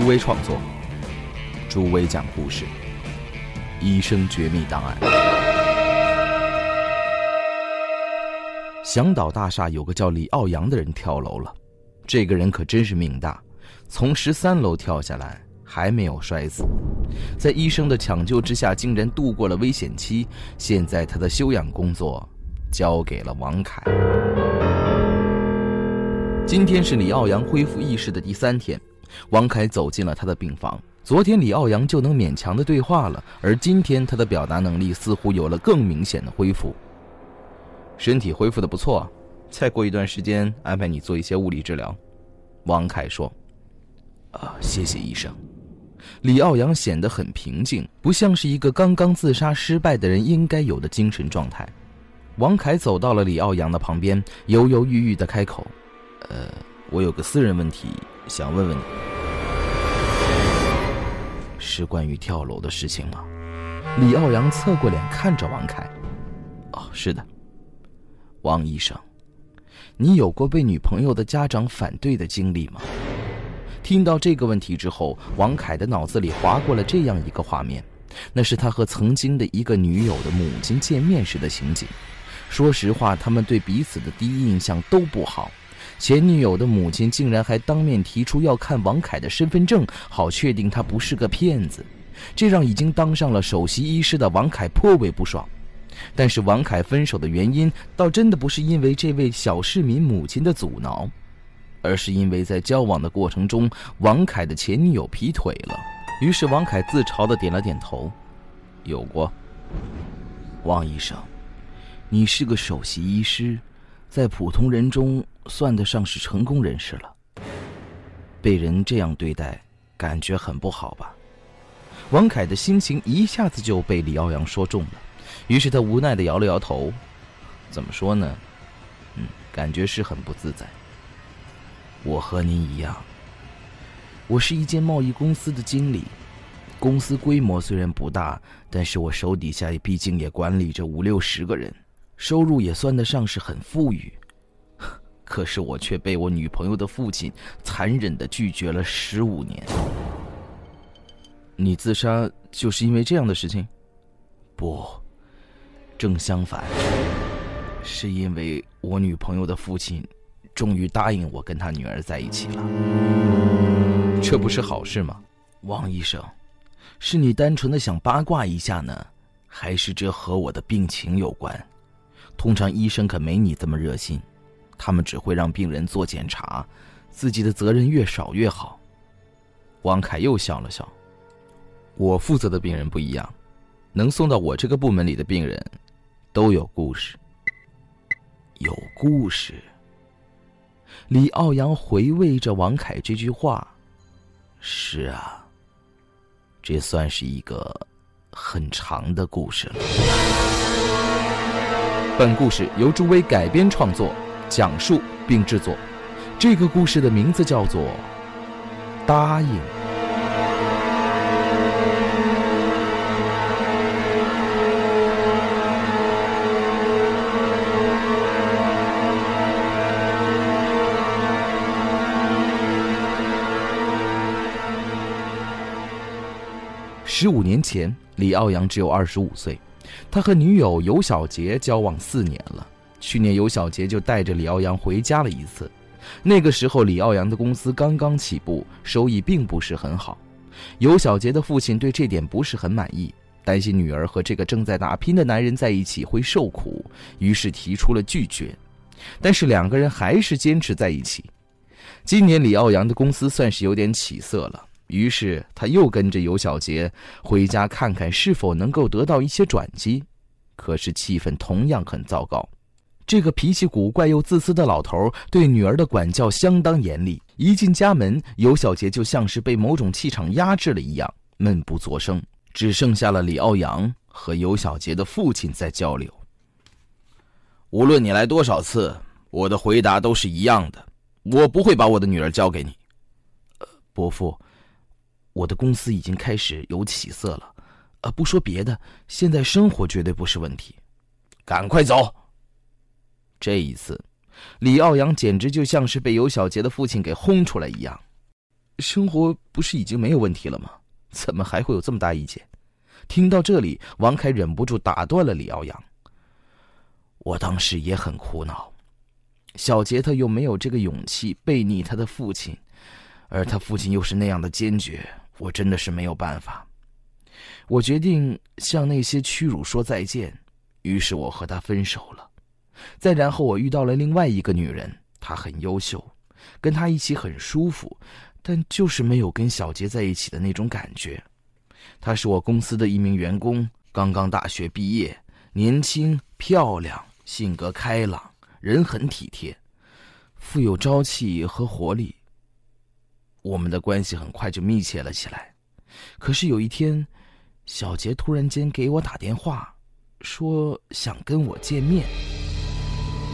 朱威创作，朱威讲故事，《医生绝密档案》。祥岛大厦有个叫李奥阳的人跳楼了，这个人可真是命大，从十三楼跳下来还没有摔死，在医生的抢救之下竟然度过了危险期。现在他的休养工作交给了王凯。今天是李奥阳恢复意识的第三天。王凯走进了他的病房。昨天李奥阳就能勉强的对话了，而今天他的表达能力似乎有了更明显的恢复。身体恢复的不错，再过一段时间安排你做一些物理治疗。王凯说：“啊，谢谢医生。”李奥阳显得很平静，不像是一个刚刚自杀失败的人应该有的精神状态。王凯走到了李奥阳的旁边，犹犹豫豫的开口：“呃，我有个私人问题。”想问问你，是关于跳楼的事情吗？李奥阳侧过脸看着王凯。哦，是的。王医生，你有过被女朋友的家长反对的经历吗？听到这个问题之后，王凯的脑子里划过了这样一个画面，那是他和曾经的一个女友的母亲见面时的情景。说实话，他们对彼此的第一印象都不好。前女友的母亲竟然还当面提出要看王凯的身份证，好确定他不是个骗子，这让已经当上了首席医师的王凯颇为不爽。但是王凯分手的原因，倒真的不是因为这位小市民母亲的阻挠，而是因为在交往的过程中，王凯的前女友劈腿了。于是王凯自嘲的点了点头：“有过。”王医生，你是个首席医师。在普通人中算得上是成功人士了。被人这样对待，感觉很不好吧？王凯的心情一下子就被李奥阳说中了，于是他无奈的摇了摇头。怎么说呢？嗯，感觉是很不自在。我和您一样，我是一间贸易公司的经理，公司规模虽然不大，但是我手底下毕竟也管理着五六十个人。收入也算得上是很富裕，可是我却被我女朋友的父亲残忍的拒绝了十五年。你自杀就是因为这样的事情？不，正相反，是因为我女朋友的父亲终于答应我跟他女儿在一起了。这不是好事吗？王医生，是你单纯的想八卦一下呢，还是这和我的病情有关？通常医生可没你这么热心，他们只会让病人做检查，自己的责任越少越好。王凯又笑了笑。我负责的病人不一样，能送到我这个部门里的病人，都有故事。有故事。李奥阳回味着王凯这句话。是啊，这算是一个很长的故事了。本故事由朱威改编创作、讲述并制作。这个故事的名字叫做《答应》。十五年前，李奥阳只有二十五岁。他和女友尤小杰交往四年了。去年尤小杰就带着李奥阳回家了一次。那个时候，李奥阳的公司刚刚起步，收益并不是很好。尤小杰的父亲对这点不是很满意，担心女儿和这个正在打拼的男人在一起会受苦，于是提出了拒绝。但是两个人还是坚持在一起。今年李奥阳的公司算是有点起色了。于是他又跟着尤小杰回家看看是否能够得到一些转机，可是气氛同样很糟糕。这个脾气古怪又自私的老头对女儿的管教相当严厉。一进家门，尤小杰就像是被某种气场压制了一样，闷不作声。只剩下了李奥阳和尤小杰的父亲在交流。无论你来多少次，我的回答都是一样的：我不会把我的女儿交给你。呃，伯父，我的公司已经开始有起色了。呃，不说别的，现在生活绝对不是问题。赶快走！这一次，李奥阳简直就像是被尤小杰的父亲给轰出来一样。生活不是已经没有问题了吗？怎么还会有这么大意见？听到这里，王凯忍不住打断了李奥阳。我当时也很苦恼，小杰他又没有这个勇气背逆他的父亲，而他父亲又是那样的坚决，我真的是没有办法。我决定向那些屈辱说再见，于是我和他分手了。再然后，我遇到了另外一个女人，她很优秀，跟她一起很舒服。但就是没有跟小杰在一起的那种感觉。她是我公司的一名员工，刚刚大学毕业，年轻漂亮，性格开朗，人很体贴，富有朝气和活力。我们的关系很快就密切了起来。可是有一天，小杰突然间给我打电话，说想跟我见面。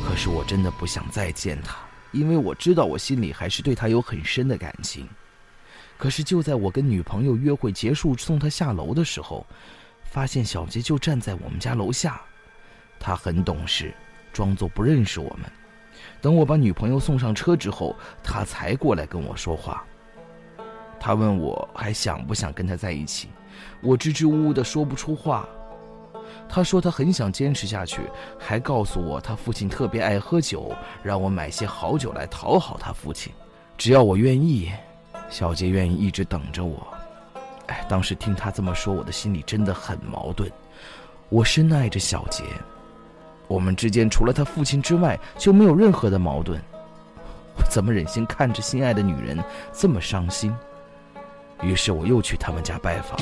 可是我真的不想再见他。因为我知道我心里还是对他有很深的感情，可是就在我跟女朋友约会结束送她下楼的时候，发现小杰就站在我们家楼下，他很懂事，装作不认识我们。等我把女朋友送上车之后，他才过来跟我说话。他问我还想不想跟他在一起，我支支吾吾的说不出话。他说他很想坚持下去，还告诉我他父亲特别爱喝酒，让我买些好酒来讨好他父亲。只要我愿意，小杰愿意一直等着我。哎，当时听他这么说，我的心里真的很矛盾。我深爱着小杰，我们之间除了他父亲之外就没有任何的矛盾。我怎么忍心看着心爱的女人这么伤心？于是我又去他们家拜访。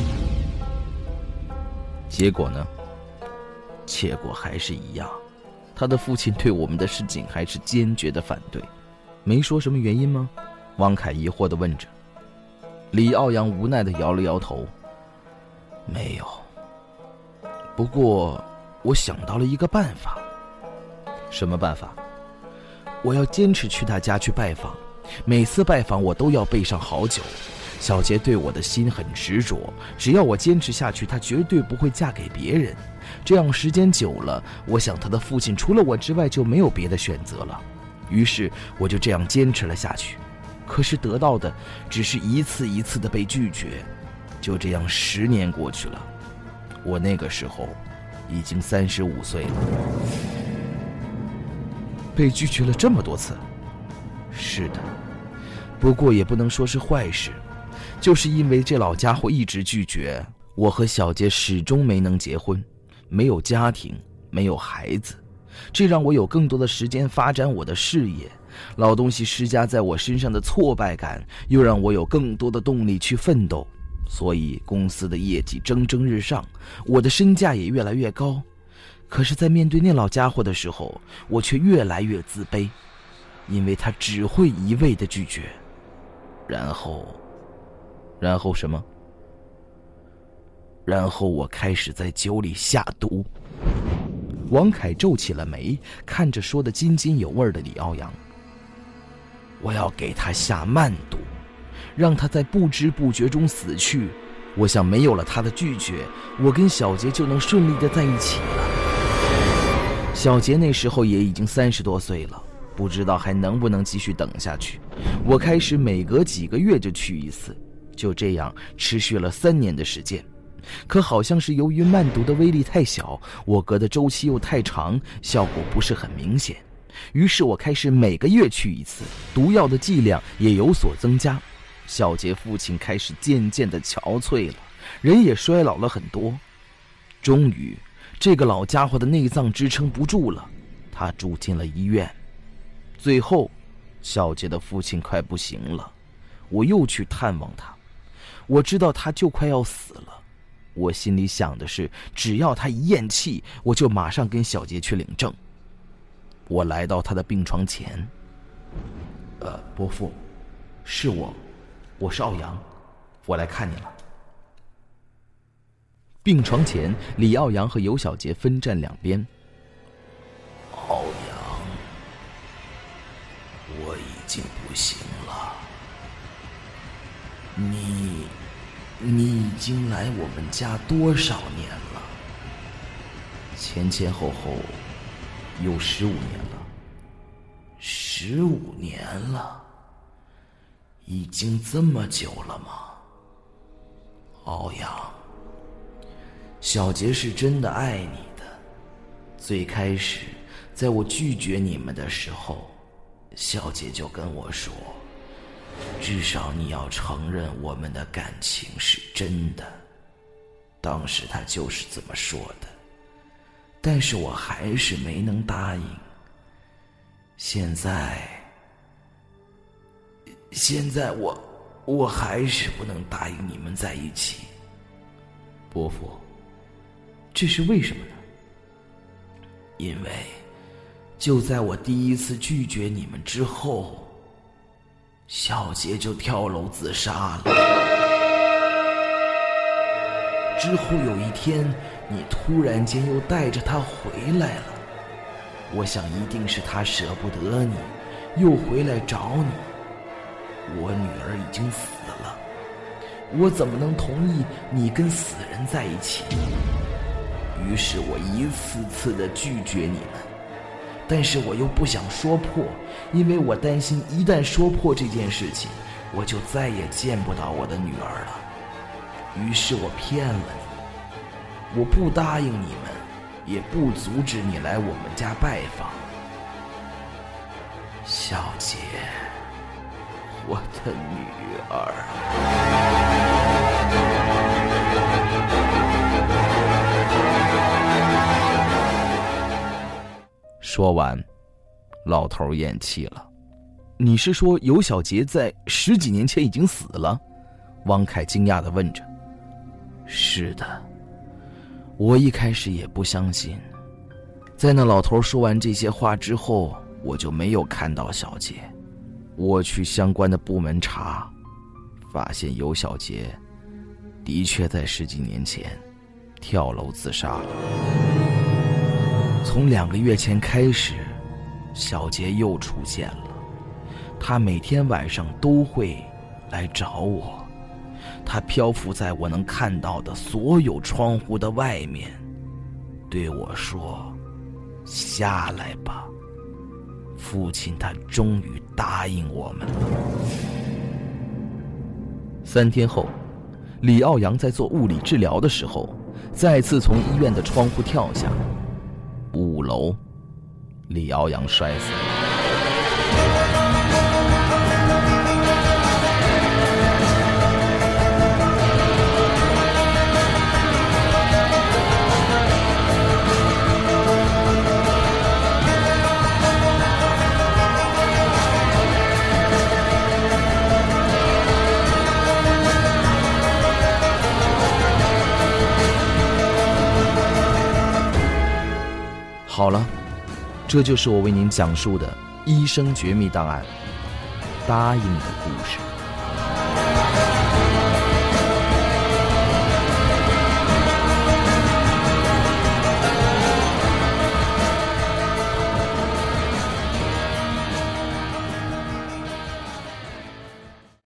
结果呢？结果还是一样，他的父亲对我们的事情还是坚决的反对，没说什么原因吗？王凯疑惑的问着。李奥阳无奈的摇了摇头，没有。不过，我想到了一个办法。什么办法？我要坚持去他家去拜访，每次拜访我都要备上好酒。小杰对我的心很执着，只要我坚持下去，他绝对不会嫁给别人。这样时间久了，我想他的父亲除了我之外就没有别的选择了。于是我就这样坚持了下去，可是得到的只是一次一次的被拒绝。就这样，十年过去了，我那个时候已经三十五岁了，被拒绝了这么多次。是的，不过也不能说是坏事。就是因为这老家伙一直拒绝我，和小杰始终没能结婚，没有家庭，没有孩子，这让我有更多的时间发展我的事业。老东西施加在我身上的挫败感，又让我有更多的动力去奋斗。所以公司的业绩蒸蒸日上，我的身价也越来越高。可是，在面对那老家伙的时候，我却越来越自卑，因为他只会一味的拒绝，然后。然后什么？然后我开始在酒里下毒。王凯皱起了眉，看着说的津津有味的李奥阳：“我要给他下慢毒，让他在不知不觉中死去。我想没有了他的拒绝，我跟小杰就能顺利的在一起了。小杰那时候也已经三十多岁了，不知道还能不能继续等下去。我开始每隔几个月就去一次。”就这样持续了三年的时间，可好像是由于慢毒的威力太小，我隔的周期又太长，效果不是很明显。于是我开始每个月去一次，毒药的剂量也有所增加。小杰父亲开始渐渐的憔悴了，人也衰老了很多。终于，这个老家伙的内脏支撑不住了，他住进了医院。最后，小杰的父亲快不行了，我又去探望他。我知道他就快要死了，我心里想的是，只要他一咽气，我就马上跟小杰去领证。我来到他的病床前。呃，伯父，是我，我是奥阳，我来看你了。病床前，李奥阳和尤小杰分站两边。奥阳，我已经不行了。你，你已经来我们家多少年了？前前后后有十五年了。十五年了，已经这么久了吗？欧阳，小杰是真的爱你的。最开始，在我拒绝你们的时候，小杰就跟我说：“至少你要承认我们的感情是真的。”当时他就是这么说的，但是我还是没能答应。现在，现在我我还是不能答应你们在一起，伯父，这是为什么呢？因为就在我第一次拒绝你们之后，小杰就跳楼自杀了。之后有一天，你突然间又带着他回来了。我想一定是他舍不得你，又回来找你。我女儿已经死了，我怎么能同意你跟死人在一起？于是我一次次的拒绝你们，但是我又不想说破，因为我担心一旦说破这件事情，我就再也见不到我的女儿了。于是我骗了你，我不答应你们。也不阻止你来我们家拜访，小姐，我的女儿。说完，老头咽气了。你是说尤小杰在十几年前已经死了？王凯惊讶的问着。是的。我一开始也不相信，在那老头说完这些话之后，我就没有看到小杰。我去相关的部门查，发现尤小杰的确在十几年前跳楼自杀了。从两个月前开始，小杰又出现了，他每天晚上都会来找我。他漂浮在我能看到的所有窗户的外面，对我说：“下来吧，父亲。”他终于答应我们了。三天后，李奥阳在做物理治疗的时候，再次从医院的窗户跳下，五楼，李朝阳摔死了。好了，这就是我为您讲述的《医生绝密档案》答应的故事。